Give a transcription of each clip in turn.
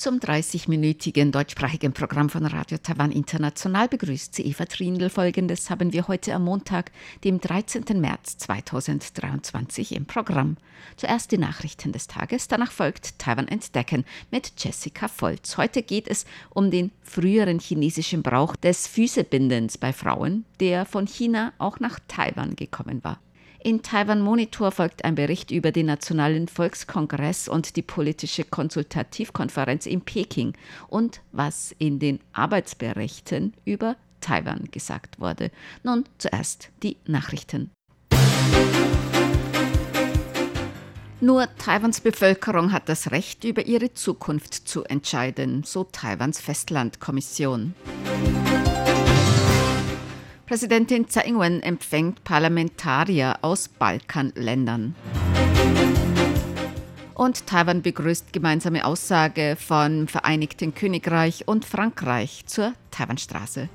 Zum 30-minütigen deutschsprachigen Programm von Radio Taiwan International begrüßt sie Eva Trindl. Folgendes haben wir heute am Montag, dem 13. März 2023 im Programm. Zuerst die Nachrichten des Tages, danach folgt Taiwan Entdecken mit Jessica Volz. Heute geht es um den früheren chinesischen Brauch des Füßebindens bei Frauen, der von China auch nach Taiwan gekommen war. In Taiwan Monitor folgt ein Bericht über den Nationalen Volkskongress und die politische Konsultativkonferenz in Peking und was in den Arbeitsberichten über Taiwan gesagt wurde. Nun zuerst die Nachrichten. Nur Taiwans Bevölkerung hat das Recht, über ihre Zukunft zu entscheiden, so Taiwans Festlandkommission. Präsidentin Tsai Ing-wen empfängt Parlamentarier aus Balkanländern. Und Taiwan begrüßt gemeinsame Aussage von Vereinigten Königreich und Frankreich zur Taiwanstraße.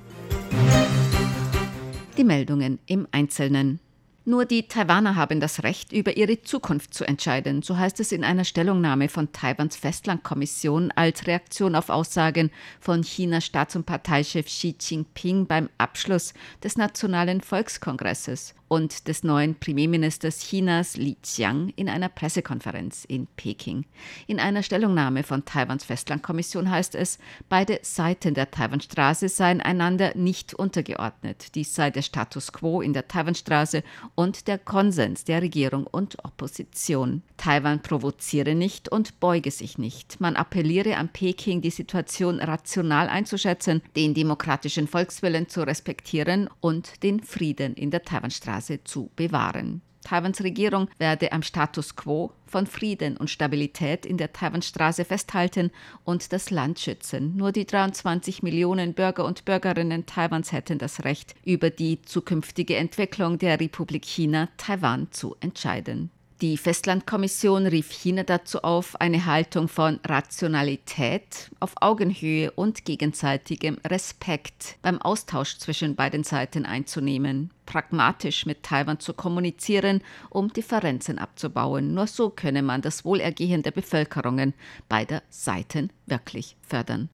Die Meldungen im Einzelnen. Nur die Taiwaner haben das Recht, über ihre Zukunft zu entscheiden, so heißt es in einer Stellungnahme von Taiwans Festlandkommission als Reaktion auf Aussagen von Chinas Staats- und Parteichef Xi Jinping beim Abschluss des Nationalen Volkskongresses und des neuen Premierministers Chinas Li Qiang in einer Pressekonferenz in Peking. In einer Stellungnahme von Taiwans Festlandkommission heißt es, beide Seiten der Taiwanstraße seien einander nicht untergeordnet. Dies sei der Status quo in der Taiwanstraße und der Konsens der Regierung und Opposition. Taiwan provoziere nicht und beuge sich nicht. Man appelliere an Peking, die Situation rational einzuschätzen, den demokratischen Volkswillen zu respektieren und den Frieden in der Taiwanstraße Straße zu bewahren. Taiwans Regierung werde am Status quo von Frieden und Stabilität in der Taiwanstraße festhalten und das Land schützen. Nur die 23 Millionen Bürger und Bürgerinnen Taiwans hätten das Recht, über die zukünftige Entwicklung der Republik China Taiwan zu entscheiden. Die Festlandkommission rief China dazu auf, eine Haltung von Rationalität auf Augenhöhe und gegenseitigem Respekt beim Austausch zwischen beiden Seiten einzunehmen, pragmatisch mit Taiwan zu kommunizieren, um Differenzen abzubauen. Nur so könne man das Wohlergehen der Bevölkerungen beider Seiten wirklich fördern.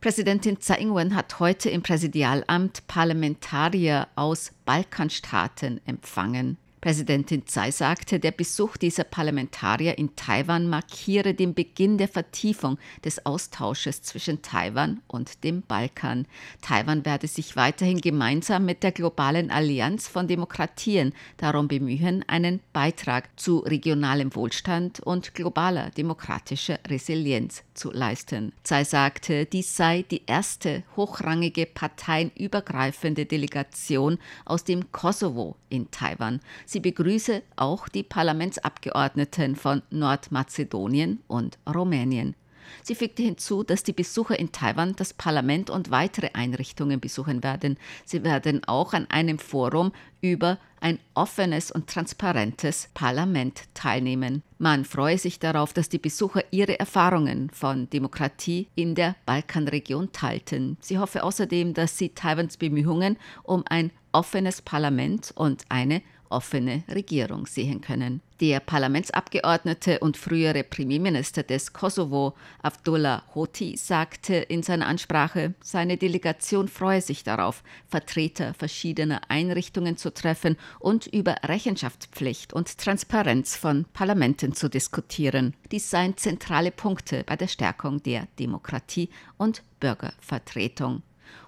Präsidentin Tsai Ing-wen hat heute im Präsidialamt Parlamentarier aus Balkanstaaten empfangen. Präsidentin Tsai sagte, der Besuch dieser Parlamentarier in Taiwan markiere den Beginn der Vertiefung des Austausches zwischen Taiwan und dem Balkan. Taiwan werde sich weiterhin gemeinsam mit der globalen Allianz von Demokratien darum bemühen, einen Beitrag zu regionalem Wohlstand und globaler demokratischer Resilienz zu leisten. Tsai sagte, dies sei die erste hochrangige parteienübergreifende Delegation aus dem Kosovo in Taiwan. Sie begrüße auch die Parlamentsabgeordneten von Nordmazedonien und Rumänien. Sie fügte hinzu, dass die Besucher in Taiwan das Parlament und weitere Einrichtungen besuchen werden. Sie werden auch an einem Forum über ein offenes und transparentes Parlament teilnehmen. Man freue sich darauf, dass die Besucher ihre Erfahrungen von Demokratie in der Balkanregion teilten. Sie hoffe außerdem, dass sie Taiwans Bemühungen um ein offenes Parlament und eine offene Regierung sehen können. Der Parlamentsabgeordnete und frühere Premierminister des Kosovo, Abdullah Hoti, sagte in seiner Ansprache, seine Delegation freue sich darauf, Vertreter verschiedener Einrichtungen zu treffen und über Rechenschaftspflicht und Transparenz von Parlamenten zu diskutieren. Dies seien zentrale Punkte bei der Stärkung der Demokratie und Bürgervertretung.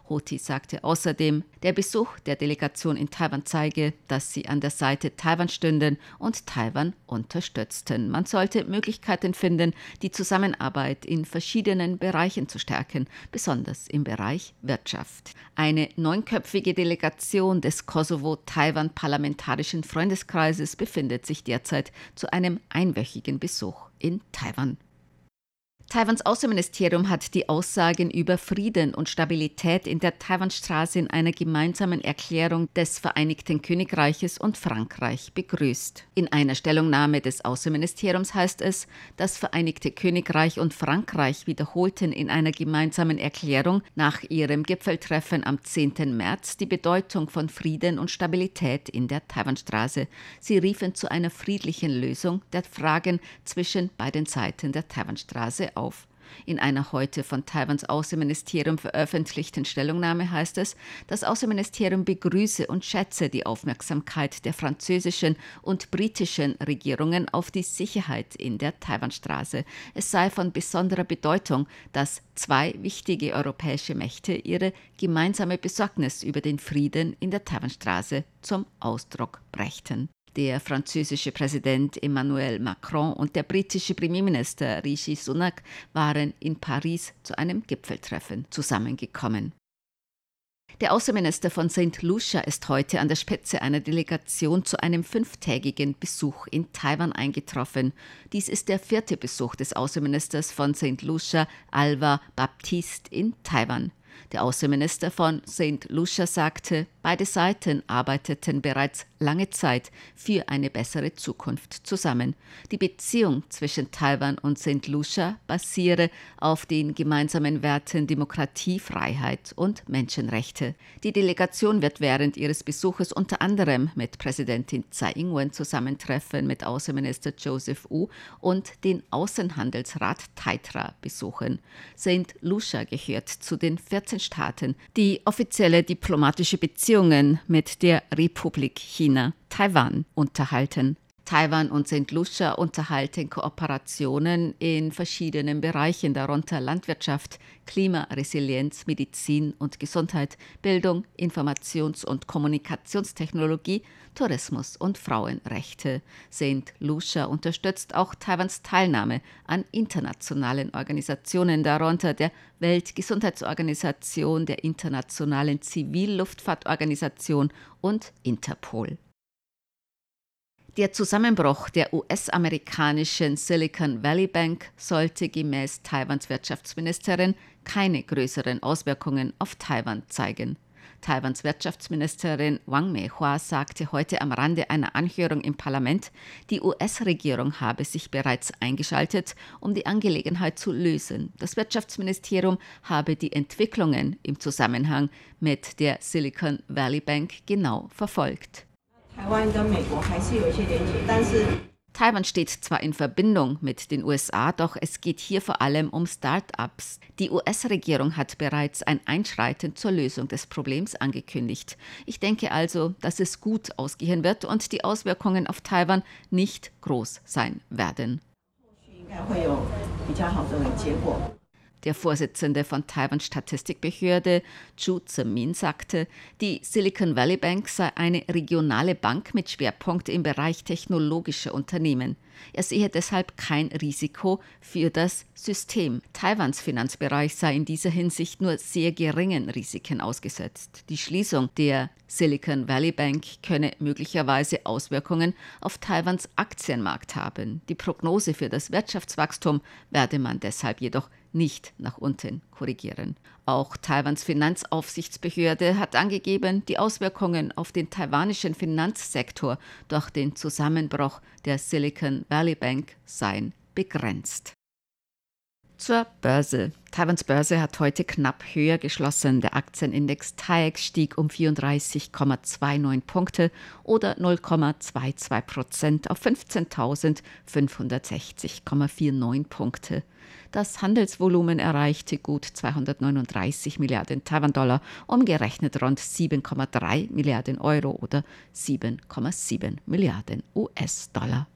Hoti sagte außerdem, der Besuch der Delegation in Taiwan zeige, dass sie an der Seite Taiwan stünden und Taiwan unterstützten. Man sollte Möglichkeiten finden, die Zusammenarbeit in verschiedenen Bereichen zu stärken, besonders im Bereich Wirtschaft. Eine neunköpfige Delegation des Kosovo-Taiwan-Parlamentarischen Freundeskreises befindet sich derzeit zu einem einwöchigen Besuch in Taiwan. Taiwans Außenministerium hat die Aussagen über Frieden und Stabilität in der Taiwanstraße in einer gemeinsamen Erklärung des Vereinigten Königreiches und Frankreich begrüßt. In einer Stellungnahme des Außenministeriums heißt es, das Vereinigte Königreich und Frankreich wiederholten in einer gemeinsamen Erklärung nach ihrem Gipfeltreffen am 10. März die Bedeutung von Frieden und Stabilität in der Taiwanstraße. Sie riefen zu einer friedlichen Lösung der Fragen zwischen beiden Seiten der Taiwanstraße auf. In einer heute von Taiwans Außenministerium veröffentlichten Stellungnahme heißt es, das Außenministerium begrüße und schätze die Aufmerksamkeit der französischen und britischen Regierungen auf die Sicherheit in der Taiwanstraße. Es sei von besonderer Bedeutung, dass zwei wichtige europäische Mächte ihre gemeinsame Besorgnis über den Frieden in der Taiwanstraße zum Ausdruck brächten. Der französische Präsident Emmanuel Macron und der britische Premierminister Rishi Sunak waren in Paris zu einem Gipfeltreffen zusammengekommen. Der Außenminister von St. Lucia ist heute an der Spitze einer Delegation zu einem fünftägigen Besuch in Taiwan eingetroffen. Dies ist der vierte Besuch des Außenministers von St. Lucia, Alva Baptiste, in Taiwan. Der Außenminister von St. Lucia sagte, beide Seiten arbeiteten bereits lange Zeit für eine bessere Zukunft zusammen. Die Beziehung zwischen Taiwan und St. Lucia basiere auf den gemeinsamen Werten Demokratie, Freiheit und Menschenrechte. Die Delegation wird während ihres Besuches unter anderem mit Präsidentin Tsai Ing-wen zusammentreffen, mit Außenminister Joseph Wu und den Außenhandelsrat Taitra besuchen. St. Lucia gehört zu den 14 Staaten, die offizielle diplomatische Beziehungen mit der Republik China, Taiwan, unterhalten. Taiwan und St. Lucia unterhalten Kooperationen in verschiedenen Bereichen, darunter Landwirtschaft, Klimaresilienz, Medizin und Gesundheit, Bildung, Informations- und Kommunikationstechnologie, Tourismus und Frauenrechte. St. Lucia unterstützt auch Taiwans Teilnahme an internationalen Organisationen, darunter der Weltgesundheitsorganisation, der Internationalen Zivilluftfahrtorganisation und Interpol. Der Zusammenbruch der US-amerikanischen Silicon Valley Bank sollte gemäß Taiwans Wirtschaftsministerin keine größeren Auswirkungen auf Taiwan zeigen. Taiwans Wirtschaftsministerin Wang Meihua sagte heute am Rande einer Anhörung im Parlament, die US-Regierung habe sich bereits eingeschaltet, um die Angelegenheit zu lösen. Das Wirtschaftsministerium habe die Entwicklungen im Zusammenhang mit der Silicon Valley Bank genau verfolgt. Taiwan steht zwar in Verbindung mit den USA, doch es geht hier vor allem um Start-ups. Die US-Regierung hat bereits ein Einschreiten zur Lösung des Problems angekündigt. Ich denke also, dass es gut ausgehen wird und die Auswirkungen auf Taiwan nicht groß sein werden. Der Vorsitzende von Taiwans Statistikbehörde, Chu Zemin, sagte, die Silicon Valley Bank sei eine regionale Bank mit Schwerpunkt im Bereich technologischer Unternehmen. Er sehe deshalb kein Risiko für das System. Taiwans Finanzbereich sei in dieser Hinsicht nur sehr geringen Risiken ausgesetzt. Die Schließung der Silicon Valley Bank könne möglicherweise Auswirkungen auf Taiwans Aktienmarkt haben. Die Prognose für das Wirtschaftswachstum werde man deshalb jedoch nicht nach unten korrigieren. Auch Taiwans Finanzaufsichtsbehörde hat angegeben, die Auswirkungen auf den taiwanischen Finanzsektor durch den Zusammenbruch der Silicon Valley Bank seien begrenzt. Zur Börse. Taiwans Börse hat heute knapp höher geschlossen. Der Aktienindex TAIEX stieg um 34,29 Punkte oder 0,22 Prozent auf 15.560,49 Punkte. Das Handelsvolumen erreichte gut 239 Milliarden Taiwan-Dollar, umgerechnet rund 7,3 Milliarden Euro oder 7,7 Milliarden US-Dollar.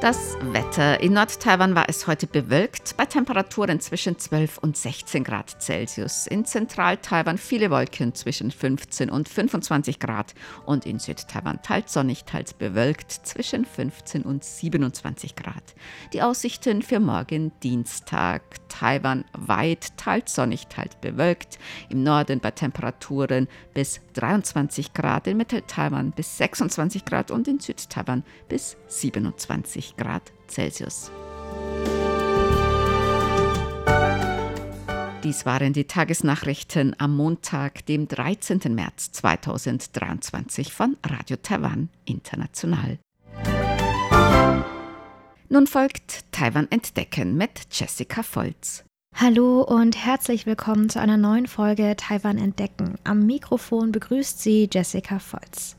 Das Wetter. In Nord-Taiwan war es heute bewölkt, bei Temperaturen zwischen 12 und 16 Grad Celsius. In Zentral-Taiwan viele Wolken zwischen 15 und 25 Grad und in Süd-Taiwan teils sonnig, teils bewölkt zwischen 15 und 27 Grad. Die Aussichten für morgen Dienstag. Taiwan weit, teils sonnig, teils bewölkt. Im Norden bei Temperaturen bis 23 Grad, in Mittel-Taiwan bis 26 Grad und in Süd-Taiwan bis 27 Grad Celsius. Dies waren die Tagesnachrichten am Montag, dem 13. März 2023 von Radio Taiwan International. Nun folgt Taiwan Entdecken mit Jessica Volz. Hallo und herzlich willkommen zu einer neuen Folge Taiwan Entdecken. Am Mikrofon begrüßt Sie Jessica Volz.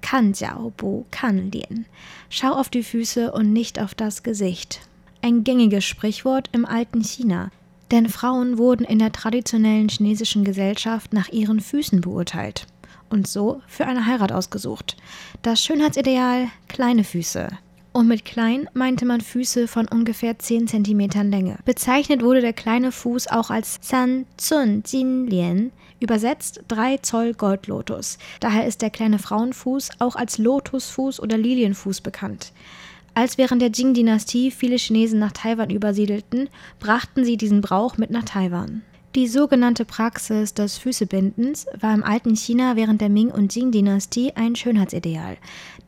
Kan Jiao Bu Kan Lien. Schau auf die Füße und nicht auf das Gesicht. Ein gängiges Sprichwort im alten China. Denn Frauen wurden in der traditionellen chinesischen Gesellschaft nach ihren Füßen beurteilt und so für eine Heirat ausgesucht. Das Schönheitsideal kleine Füße. Und mit klein meinte man Füße von ungefähr 10 cm Länge. Bezeichnet wurde der kleine Fuß auch als San Zun Jin Lian, übersetzt 3 Zoll Goldlotus. Daher ist der kleine Frauenfuß auch als Lotusfuß oder Lilienfuß bekannt. Als während der Jing-Dynastie viele Chinesen nach Taiwan übersiedelten, brachten sie diesen Brauch mit nach Taiwan. Die sogenannte Praxis des Füßebindens war im alten China während der Ming- und Jing-Dynastie ein Schönheitsideal.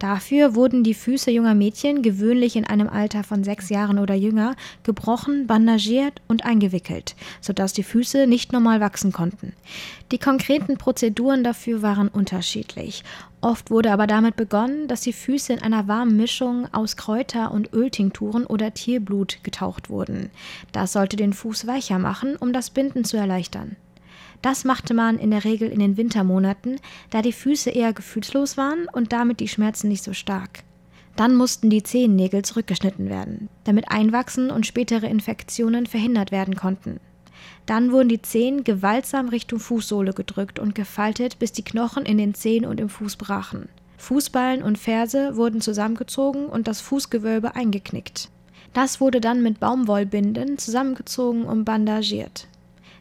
Dafür wurden die Füße junger Mädchen, gewöhnlich in einem Alter von sechs Jahren oder jünger, gebrochen, bandagiert und eingewickelt, sodass die Füße nicht normal wachsen konnten. Die konkreten Prozeduren dafür waren unterschiedlich Oft wurde aber damit begonnen, dass die Füße in einer warmen Mischung aus Kräuter- und Öltinkturen oder Tierblut getaucht wurden. Das sollte den Fuß weicher machen, um das Binden zu erleichtern. Das machte man in der Regel in den Wintermonaten, da die Füße eher gefühlslos waren und damit die Schmerzen nicht so stark. Dann mussten die Zehennägel zurückgeschnitten werden, damit Einwachsen und spätere Infektionen verhindert werden konnten. Dann wurden die Zehen gewaltsam Richtung Fußsohle gedrückt und gefaltet, bis die Knochen in den Zehen und im Fuß brachen. Fußballen und Ferse wurden zusammengezogen und das Fußgewölbe eingeknickt. Das wurde dann mit Baumwollbinden zusammengezogen und bandagiert.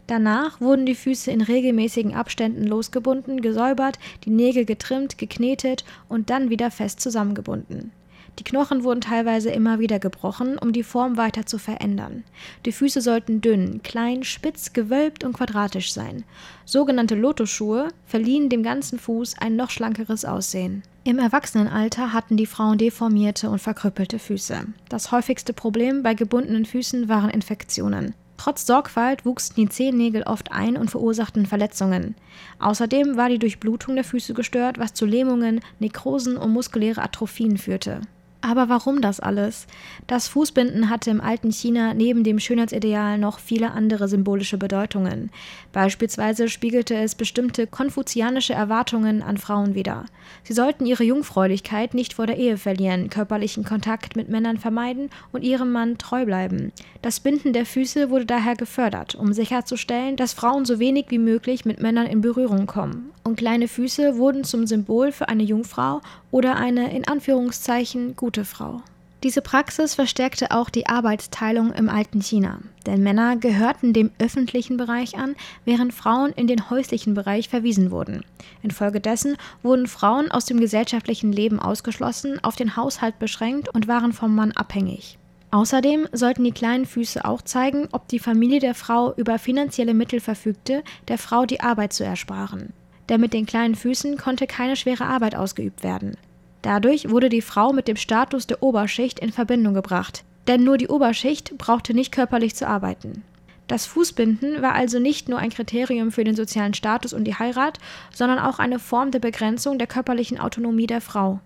Danach wurden die Füße in regelmäßigen Abständen losgebunden, gesäubert, die Nägel getrimmt, geknetet und dann wieder fest zusammengebunden. Die Knochen wurden teilweise immer wieder gebrochen, um die Form weiter zu verändern. Die Füße sollten dünn, klein, spitz, gewölbt und quadratisch sein. Sogenannte Lotusschuhe verliehen dem ganzen Fuß ein noch schlankeres Aussehen. Im Erwachsenenalter hatten die Frauen deformierte und verkrüppelte Füße. Das häufigste Problem bei gebundenen Füßen waren Infektionen. Trotz Sorgfalt wuchsen die Zehennägel oft ein und verursachten Verletzungen. Außerdem war die Durchblutung der Füße gestört, was zu Lähmungen, Nekrosen und muskuläre Atrophien führte. Aber warum das alles? Das Fußbinden hatte im alten China neben dem Schönheitsideal noch viele andere symbolische Bedeutungen. Beispielsweise spiegelte es bestimmte konfuzianische Erwartungen an Frauen wider. Sie sollten ihre Jungfräulichkeit nicht vor der Ehe verlieren, körperlichen Kontakt mit Männern vermeiden und ihrem Mann treu bleiben. Das Binden der Füße wurde daher gefördert, um sicherzustellen, dass Frauen so wenig wie möglich mit Männern in Berührung kommen. Und kleine Füße wurden zum Symbol für eine Jungfrau oder eine in Anführungszeichen gute Frau. Diese Praxis verstärkte auch die Arbeitsteilung im alten China, denn Männer gehörten dem öffentlichen Bereich an, während Frauen in den häuslichen Bereich verwiesen wurden. Infolgedessen wurden Frauen aus dem gesellschaftlichen Leben ausgeschlossen, auf den Haushalt beschränkt und waren vom Mann abhängig. Außerdem sollten die kleinen Füße auch zeigen, ob die Familie der Frau über finanzielle Mittel verfügte, der Frau die Arbeit zu ersparen denn mit den kleinen Füßen konnte keine schwere Arbeit ausgeübt werden. Dadurch wurde die Frau mit dem Status der Oberschicht in Verbindung gebracht, denn nur die Oberschicht brauchte nicht körperlich zu arbeiten. Das Fußbinden war also nicht nur ein Kriterium für den sozialen Status und die Heirat, sondern auch eine Form der Begrenzung der körperlichen Autonomie der Frau.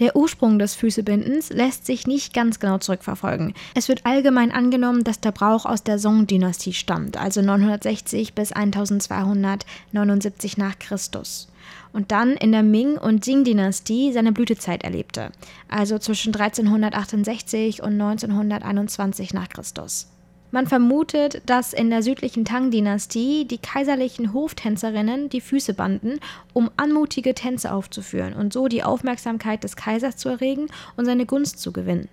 Der Ursprung des Füßebindens lässt sich nicht ganz genau zurückverfolgen. Es wird allgemein angenommen, dass der Brauch aus der Song-Dynastie stammt, also 960 bis 1279 nach Christus. Und dann in der Ming- und Jing-Dynastie seine Blütezeit erlebte, also zwischen 1368 und 1921 nach Christus. Man vermutet, dass in der südlichen Tang-Dynastie die kaiserlichen Hoftänzerinnen die Füße banden, um anmutige Tänze aufzuführen und so die Aufmerksamkeit des Kaisers zu erregen und seine Gunst zu gewinnen.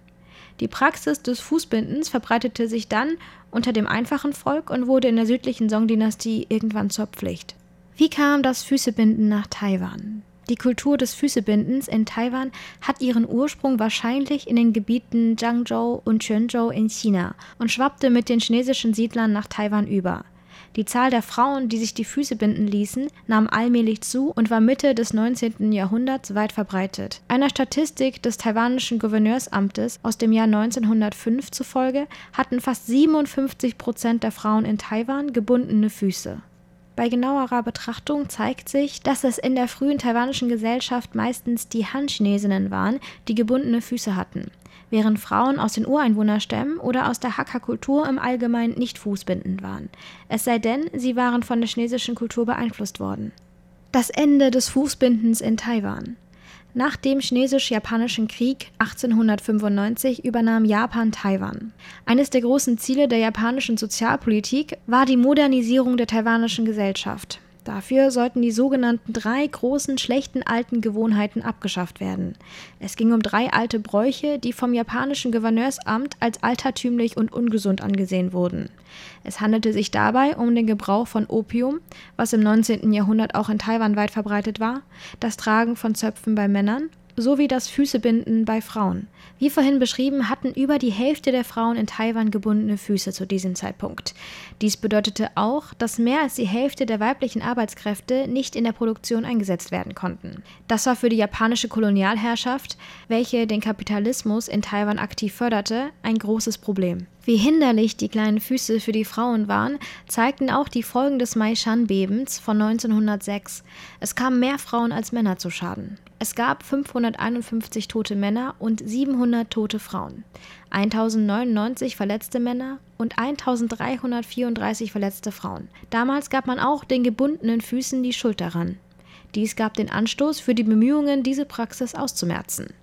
Die Praxis des Fußbindens verbreitete sich dann unter dem einfachen Volk und wurde in der südlichen Song-Dynastie irgendwann zur Pflicht. Wie kam das Füßebinden nach Taiwan? Die Kultur des Füßebindens in Taiwan hat ihren Ursprung wahrscheinlich in den Gebieten Zhangzhou und Quanzhou in China und schwappte mit den chinesischen Siedlern nach Taiwan über. Die Zahl der Frauen, die sich die Füße binden ließen, nahm allmählich zu und war Mitte des 19. Jahrhunderts weit verbreitet. Einer Statistik des taiwanischen Gouverneursamtes aus dem Jahr 1905 zufolge hatten fast 57 Prozent der Frauen in Taiwan gebundene Füße. Bei genauerer Betrachtung zeigt sich, dass es in der frühen taiwanischen Gesellschaft meistens die Han-Chinesinnen waren, die gebundene Füße hatten während Frauen aus den Ureinwohnerstämmen oder aus der Hakka-Kultur im Allgemeinen nicht fußbindend waren. Es sei denn, sie waren von der chinesischen Kultur beeinflusst worden. Das Ende des Fußbindens in Taiwan. Nach dem Chinesisch-Japanischen Krieg 1895 übernahm Japan Taiwan. Eines der großen Ziele der japanischen Sozialpolitik war die Modernisierung der taiwanischen Gesellschaft. Dafür sollten die sogenannten drei großen schlechten alten Gewohnheiten abgeschafft werden. Es ging um drei alte Bräuche, die vom japanischen Gouverneursamt als altertümlich und ungesund angesehen wurden. Es handelte sich dabei um den Gebrauch von Opium, was im 19. Jahrhundert auch in Taiwan weit verbreitet war, das Tragen von Zöpfen bei Männern sowie das Füßebinden bei Frauen. Wie vorhin beschrieben, hatten über die Hälfte der Frauen in Taiwan gebundene Füße zu diesem Zeitpunkt. Dies bedeutete auch, dass mehr als die Hälfte der weiblichen Arbeitskräfte nicht in der Produktion eingesetzt werden konnten. Das war für die japanische Kolonialherrschaft, welche den Kapitalismus in Taiwan aktiv förderte, ein großes Problem. Wie hinderlich die kleinen Füße für die Frauen waren, zeigten auch die Folgen des Maishan-Bebens von 1906. Es kamen mehr Frauen als Männer zu Schaden. Es gab 551 tote Männer und 700 tote Frauen, 1099 verletzte Männer und 1334 verletzte Frauen. Damals gab man auch den gebundenen Füßen die Schuld daran. Dies gab den Anstoß für die Bemühungen, diese Praxis auszumerzen.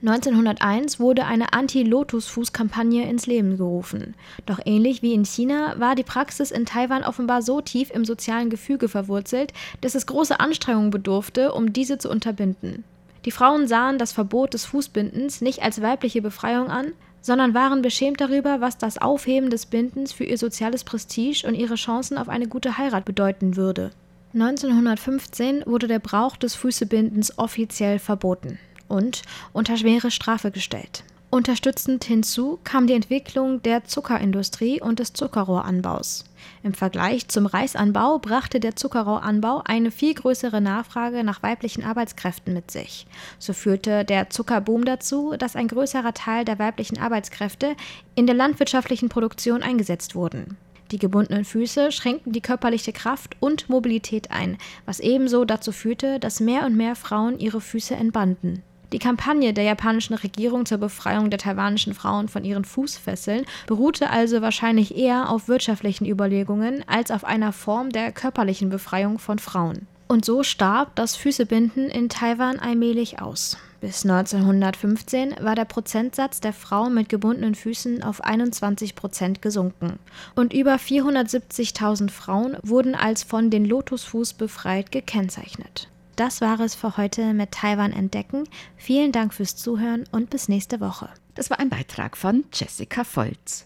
1901 wurde eine Anti-Lotus-Fuß-Kampagne ins Leben gerufen. Doch ähnlich wie in China war die Praxis in Taiwan offenbar so tief im sozialen Gefüge verwurzelt, dass es große Anstrengungen bedurfte, um diese zu unterbinden. Die Frauen sahen das Verbot des Fußbindens nicht als weibliche Befreiung an, sondern waren beschämt darüber, was das Aufheben des Bindens für ihr soziales Prestige und ihre Chancen auf eine gute Heirat bedeuten würde. 1915 wurde der Brauch des Füßebindens offiziell verboten und unter schwere Strafe gestellt. Unterstützend hinzu kam die Entwicklung der Zuckerindustrie und des Zuckerrohranbaus. Im Vergleich zum Reisanbau brachte der Zuckerrohranbau eine viel größere Nachfrage nach weiblichen Arbeitskräften mit sich. So führte der Zuckerboom dazu, dass ein größerer Teil der weiblichen Arbeitskräfte in der landwirtschaftlichen Produktion eingesetzt wurden. Die gebundenen Füße schränkten die körperliche Kraft und Mobilität ein, was ebenso dazu führte, dass mehr und mehr Frauen ihre Füße entbanden. Die Kampagne der japanischen Regierung zur Befreiung der taiwanischen Frauen von ihren Fußfesseln beruhte also wahrscheinlich eher auf wirtschaftlichen Überlegungen als auf einer Form der körperlichen Befreiung von Frauen. Und so starb das Füßebinden in Taiwan allmählich aus. Bis 1915 war der Prozentsatz der Frauen mit gebundenen Füßen auf 21 Prozent gesunken. Und über 470.000 Frauen wurden als von den Lotusfuß befreit gekennzeichnet. Das war es für heute mit Taiwan entdecken. Vielen Dank fürs Zuhören und bis nächste Woche. Das war ein Beitrag von Jessica Volz.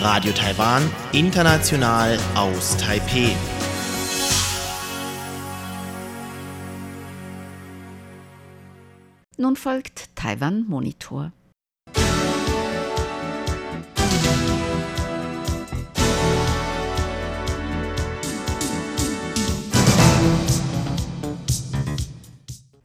Radio Taiwan, international aus Taipeh. Nun folgt Taiwan Monitor.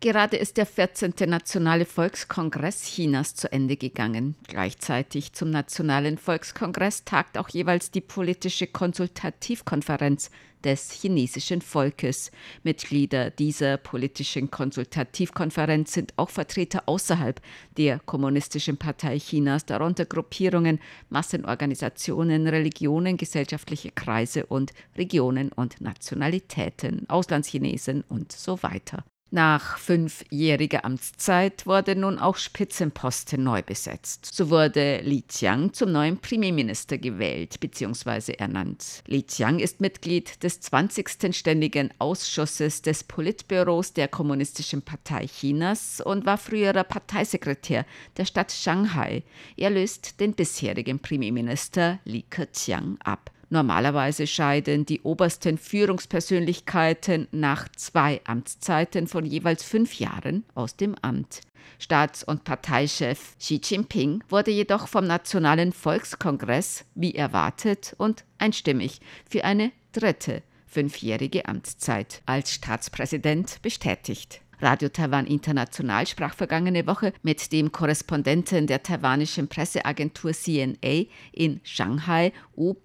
Gerade ist der 14. Nationale Volkskongress Chinas zu Ende gegangen. Gleichzeitig zum Nationalen Volkskongress tagt auch jeweils die politische Konsultativkonferenz des chinesischen Volkes. Mitglieder dieser politischen Konsultativkonferenz sind auch Vertreter außerhalb der Kommunistischen Partei Chinas, darunter Gruppierungen, Massenorganisationen, Religionen, gesellschaftliche Kreise und Regionen und Nationalitäten, Auslandschinesen und so weiter. Nach fünfjähriger Amtszeit wurde nun auch Spitzenposten neu besetzt. So wurde Li Qiang zum neuen Premierminister gewählt bzw. ernannt. Li Qiang ist Mitglied des 20. Ständigen Ausschusses des Politbüros der Kommunistischen Partei Chinas und war früherer Parteisekretär der Stadt Shanghai. Er löst den bisherigen Premierminister Li Keqiang ab. Normalerweise scheiden die obersten Führungspersönlichkeiten nach zwei Amtszeiten von jeweils fünf Jahren aus dem Amt. Staats- und Parteichef Xi Jinping wurde jedoch vom Nationalen Volkskongress, wie erwartet und einstimmig, für eine dritte fünfjährige Amtszeit als Staatspräsident bestätigt. Radio Taiwan International sprach vergangene Woche mit dem Korrespondenten der taiwanischen Presseagentur CNA in Shanghai, Wu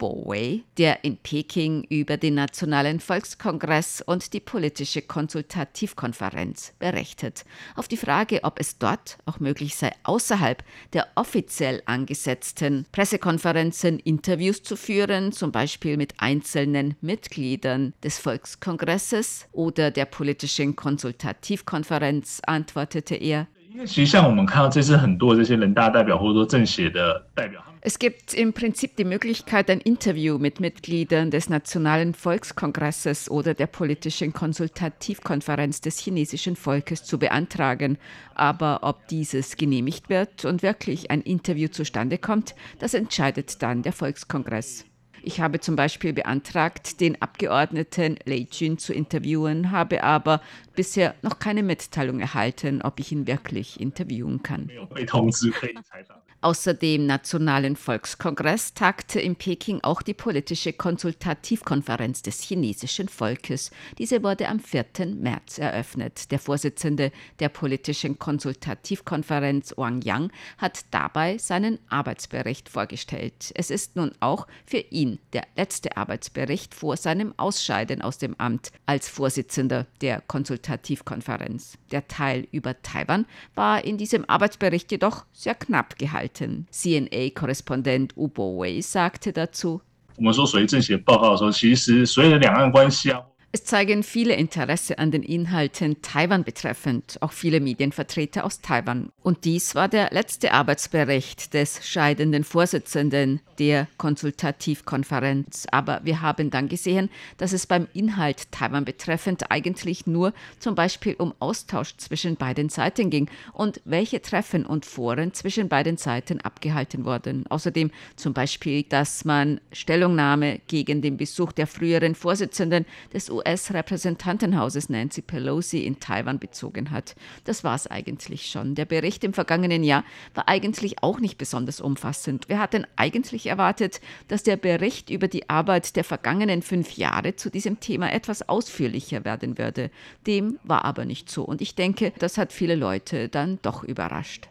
der in Peking über den Nationalen Volkskongress und die politische Konsultativkonferenz berichtet. Auf die Frage, ob es dort auch möglich sei, außerhalb der offiziell angesetzten Pressekonferenzen Interviews zu führen, zum Beispiel mit einzelnen Mitgliedern des Volkskongresses oder der politischen Konsultativkonferenz, Konferenz antwortete er. Es gibt im Prinzip die Möglichkeit, ein Interview mit Mitgliedern des Nationalen Volkskongresses oder der politischen Konsultativkonferenz des chinesischen Volkes zu beantragen. Aber ob dieses genehmigt wird und wirklich ein Interview zustande kommt, das entscheidet dann der Volkskongress. Ich habe zum Beispiel beantragt, den Abgeordneten Lei Jun zu interviewen, habe aber bisher noch keine Mitteilung erhalten, ob ich ihn wirklich interviewen kann. Außer dem Nationalen Volkskongress tagte in Peking auch die politische Konsultativkonferenz des chinesischen Volkes. Diese wurde am 4. März eröffnet. Der Vorsitzende der politischen Konsultativkonferenz Wang Yang hat dabei seinen Arbeitsbericht vorgestellt. Es ist nun auch für ihn der letzte Arbeitsbericht vor seinem Ausscheiden aus dem Amt als Vorsitzender der Konsultativkonferenz. Der Teil über Taiwan war in diesem Arbeitsbericht jedoch sehr knapp gehalten. CNA-Korrespondent Ubo Wei sagte dazu, 我们说随政协报告的时候，其实随着两岸关系啊。 Es zeigen viele Interesse an den Inhalten Taiwan betreffend, auch viele Medienvertreter aus Taiwan. Und dies war der letzte Arbeitsbericht des scheidenden Vorsitzenden der Konsultativkonferenz. Aber wir haben dann gesehen, dass es beim Inhalt Taiwan betreffend eigentlich nur zum Beispiel um Austausch zwischen beiden Seiten ging und welche Treffen und Foren zwischen beiden Seiten abgehalten wurden. Außerdem zum Beispiel, dass man Stellungnahme gegen den Besuch der früheren Vorsitzenden des US-Repräsentantenhauses Nancy Pelosi in Taiwan bezogen hat. Das war es eigentlich schon. Der Bericht im vergangenen Jahr war eigentlich auch nicht besonders umfassend. Wir hatten eigentlich erwartet, dass der Bericht über die Arbeit der vergangenen fünf Jahre zu diesem Thema etwas ausführlicher werden würde? Dem war aber nicht so. Und ich denke, das hat viele Leute dann doch überrascht.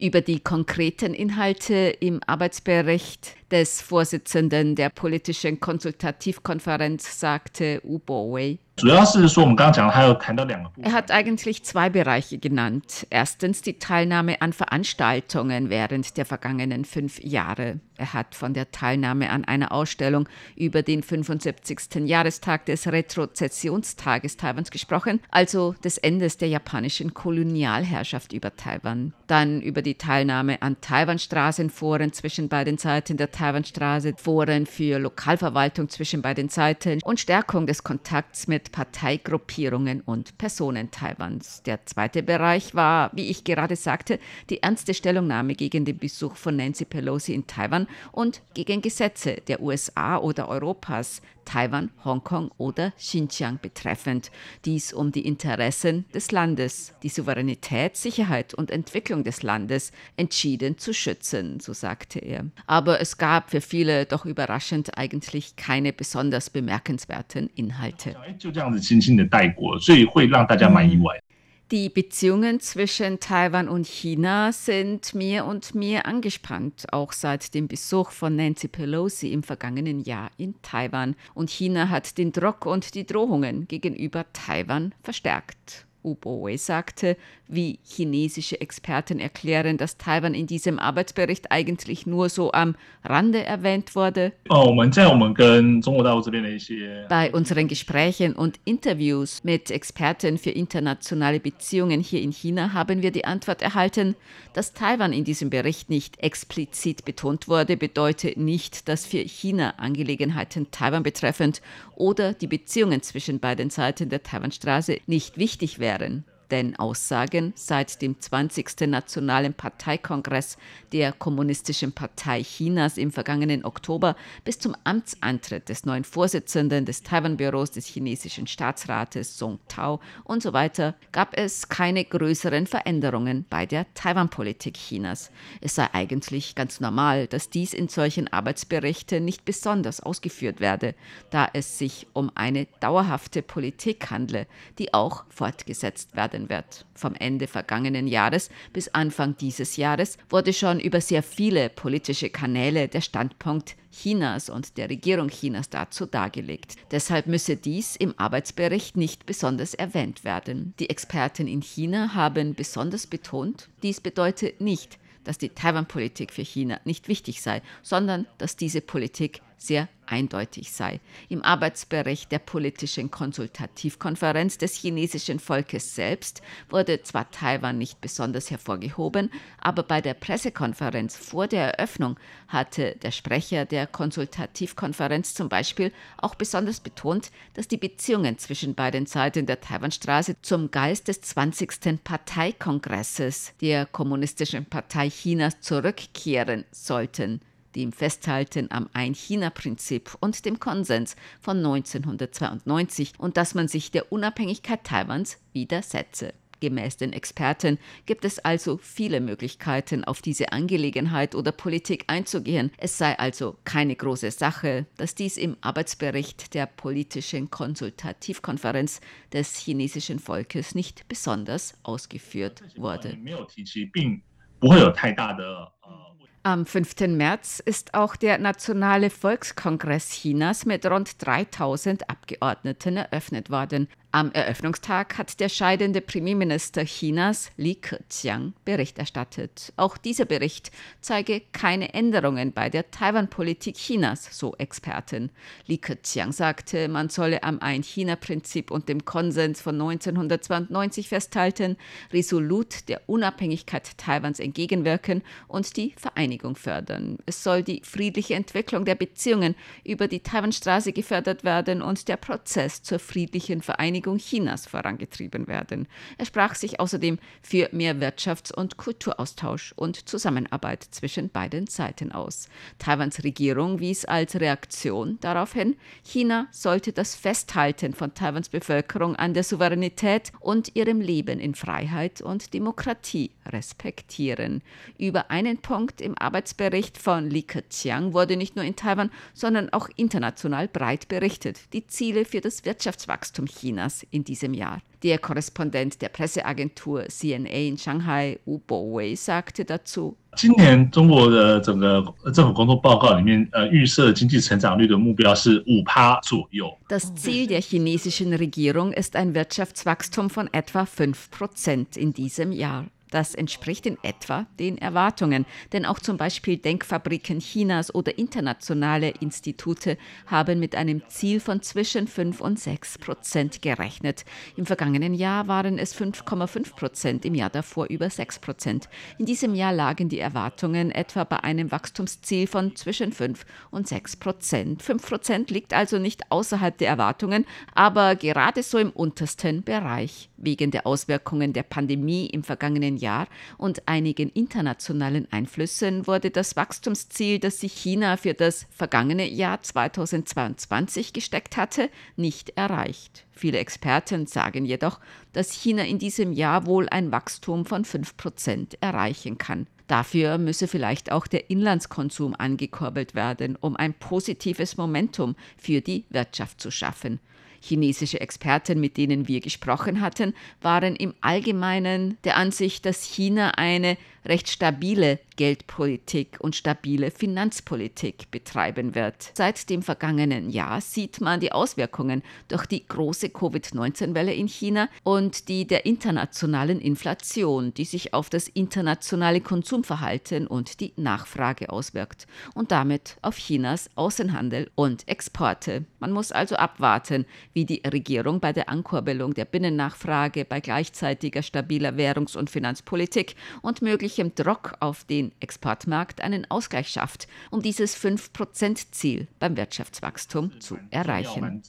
Über die konkreten Inhalte im Arbeitsbericht des Vorsitzenden der politischen Konsultativkonferenz sagte U Bo-wei. Er hat eigentlich zwei Bereiche genannt. Erstens die Teilnahme an Veranstaltungen während der vergangenen fünf Jahre. Er hat von der Teilnahme an einer Ausstellung über den 75. Jahrestag des Retrozessionstages Taiwans gesprochen, also des Endes der japanischen Kolonialherrschaft über Taiwan. Dann über die Teilnahme an Taiwanstraßenforen zwischen beiden Seiten der Taiwanstraße, Foren für Lokalverwaltung zwischen beiden Seiten und Stärkung des Kontakts mit Parteigruppierungen und Personen Taiwans. Der zweite Bereich war, wie ich gerade sagte, die ernste Stellungnahme gegen den Besuch von Nancy Pelosi in Taiwan und gegen Gesetze der USA oder Europas, Taiwan, Hongkong oder Xinjiang betreffend. Dies um die Interessen des Landes, die Souveränität, Sicherheit und Entwicklung des Landes entschieden zu schützen, so sagte er. Aber es gab für viele doch überraschend eigentlich keine besonders bemerkenswerten Inhalte. Die Beziehungen zwischen Taiwan und China sind mehr und mehr angespannt, auch seit dem Besuch von Nancy Pelosi im vergangenen Jahr in Taiwan. Und China hat den Druck und die Drohungen gegenüber Taiwan verstärkt. Uboe sagte, wie chinesische Experten erklären, dass Taiwan in diesem Arbeitsbericht eigentlich nur so am Rande erwähnt wurde. Bei unseren Gesprächen und Interviews mit Experten für internationale Beziehungen hier in China haben wir die Antwort erhalten, dass Taiwan in diesem Bericht nicht explizit betont wurde, bedeutet nicht, dass für China Angelegenheiten Taiwan betreffend oder die Beziehungen zwischen beiden Seiten der Taiwanstraße nicht wichtig wären. werden. Denn Aussagen seit dem 20. Nationalen Parteikongress der Kommunistischen Partei Chinas im vergangenen Oktober bis zum Amtsantritt des neuen Vorsitzenden des Taiwan-Büros des chinesischen Staatsrates Song Tao und so weiter gab es keine größeren Veränderungen bei der Taiwan-Politik Chinas. Es sei eigentlich ganz normal, dass dies in solchen Arbeitsberichten nicht besonders ausgeführt werde, da es sich um eine dauerhafte Politik handle, die auch fortgesetzt werden wird. Vom Ende vergangenen Jahres bis Anfang dieses Jahres wurde schon über sehr viele politische Kanäle der Standpunkt Chinas und der Regierung Chinas dazu dargelegt. Deshalb müsse dies im Arbeitsbericht nicht besonders erwähnt werden. Die Experten in China haben besonders betont, dies bedeutet nicht, dass die Taiwan-Politik für China nicht wichtig sei, sondern dass diese Politik sehr eindeutig sei. Im Arbeitsbericht der politischen Konsultativkonferenz des chinesischen Volkes selbst wurde zwar Taiwan nicht besonders hervorgehoben, aber bei der Pressekonferenz vor der Eröffnung hatte der Sprecher der Konsultativkonferenz zum Beispiel auch besonders betont, dass die Beziehungen zwischen beiden Seiten der Taiwanstraße zum Geist des 20. Parteikongresses der Kommunistischen Partei Chinas zurückkehren sollten dem Festhalten am Ein-China-Prinzip und dem Konsens von 1992 und dass man sich der Unabhängigkeit Taiwans widersetze. Gemäß den Experten gibt es also viele Möglichkeiten, auf diese Angelegenheit oder Politik einzugehen. Es sei also keine große Sache, dass dies im Arbeitsbericht der politischen Konsultativkonferenz des chinesischen Volkes nicht besonders ausgeführt wurde. Am 5. März ist auch der Nationale Volkskongress Chinas mit rund 3000 Abgeordneten eröffnet worden. Am Eröffnungstag hat der scheidende Premierminister Chinas Li Keqiang Bericht erstattet. Auch dieser Bericht zeige keine Änderungen bei der Taiwan-Politik Chinas, so Experten. Li Keqiang sagte, man solle am Ein-China-Prinzip und dem Konsens von 1992 festhalten, resolut der Unabhängigkeit Taiwans entgegenwirken und die Vereinigung fördern. Es soll die friedliche Entwicklung der Beziehungen über die Taiwanstraße gefördert werden und der Prozess zur friedlichen Vereinigung Vereinigung Chinas vorangetrieben werden. Er sprach sich außerdem für mehr Wirtschafts- und Kulturaustausch und Zusammenarbeit zwischen beiden Seiten aus. Taiwans Regierung wies als Reaktion darauf hin, China sollte das Festhalten von Taiwans Bevölkerung an der Souveränität und ihrem Leben in Freiheit und Demokratie respektieren. Über einen Punkt im Arbeitsbericht von Li Keqiang wurde nicht nur in Taiwan, sondern auch international breit berichtet. Die Ziele für das Wirtschaftswachstum Chinas Chinas in diesem Jahr. Der Korrespondent der Presseagentur CNA in Shanghai, Wu Bo-wei, sagte dazu, das Ziel der chinesischen Regierung ist ein Wirtschaftswachstum von etwa 5 Prozent in diesem Jahr. Das entspricht in etwa den Erwartungen, denn auch zum Beispiel Denkfabriken Chinas oder internationale Institute haben mit einem Ziel von zwischen 5 und 6 Prozent gerechnet. Im vergangenen Jahr waren es 5,5 Prozent, im Jahr davor über 6 Prozent. In diesem Jahr lagen die Erwartungen etwa bei einem Wachstumsziel von zwischen 5 und 6 Prozent. 5 Prozent liegt also nicht außerhalb der Erwartungen, aber gerade so im untersten Bereich. Wegen der Auswirkungen der Pandemie im vergangenen Jahr Jahr und einigen internationalen Einflüssen wurde das Wachstumsziel, das sich China für das vergangene Jahr 2022 gesteckt hatte, nicht erreicht. Viele Experten sagen jedoch, dass China in diesem Jahr wohl ein Wachstum von 5 Prozent erreichen kann. Dafür müsse vielleicht auch der Inlandskonsum angekurbelt werden, um ein positives Momentum für die Wirtschaft zu schaffen. Chinesische Experten, mit denen wir gesprochen hatten, waren im Allgemeinen der Ansicht, dass China eine recht stabile Geldpolitik und stabile Finanzpolitik betreiben wird. Seit dem vergangenen Jahr sieht man die Auswirkungen durch die große Covid-19-Welle in China und die der internationalen Inflation, die sich auf das internationale Konsumverhalten und die Nachfrage auswirkt und damit auf Chinas Außenhandel und Exporte. Man muss also abwarten, wie die Regierung bei der Ankurbelung der Binnennachfrage bei gleichzeitiger stabiler Währungs- und Finanzpolitik und möglich möglichem Druck auf den Exportmarkt einen Ausgleich schafft, um dieses 5%-Ziel beim Wirtschaftswachstum zu erreichen.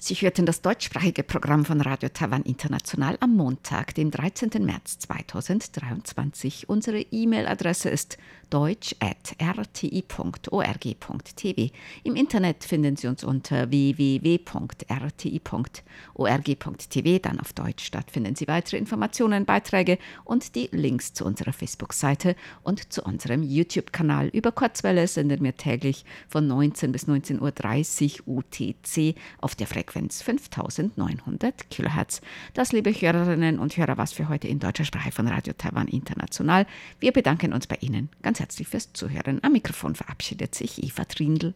Sie hörten das deutschsprachige Programm von Radio Taiwan International am Montag, dem 13. März 2023. Unsere E-Mail-Adresse ist deutsch.rti.org.tv. Im Internet finden Sie uns unter www.rti.org.tv. Dann auf Deutsch. Dort finden Sie weitere Informationen, Beiträge und die Links zu unserer Facebook-Seite und zu unserem YouTube-Kanal. Über Kurzwelle senden wir täglich von 19 bis 19.30 Uhr UTC auf der Frequenz Frequenz 5900 Kilohertz. Das, liebe Hörerinnen und Hörer, was für heute in deutscher Sprache von Radio Taiwan International. Wir bedanken uns bei Ihnen ganz herzlich fürs Zuhören. Am Mikrofon verabschiedet sich Eva Trindl.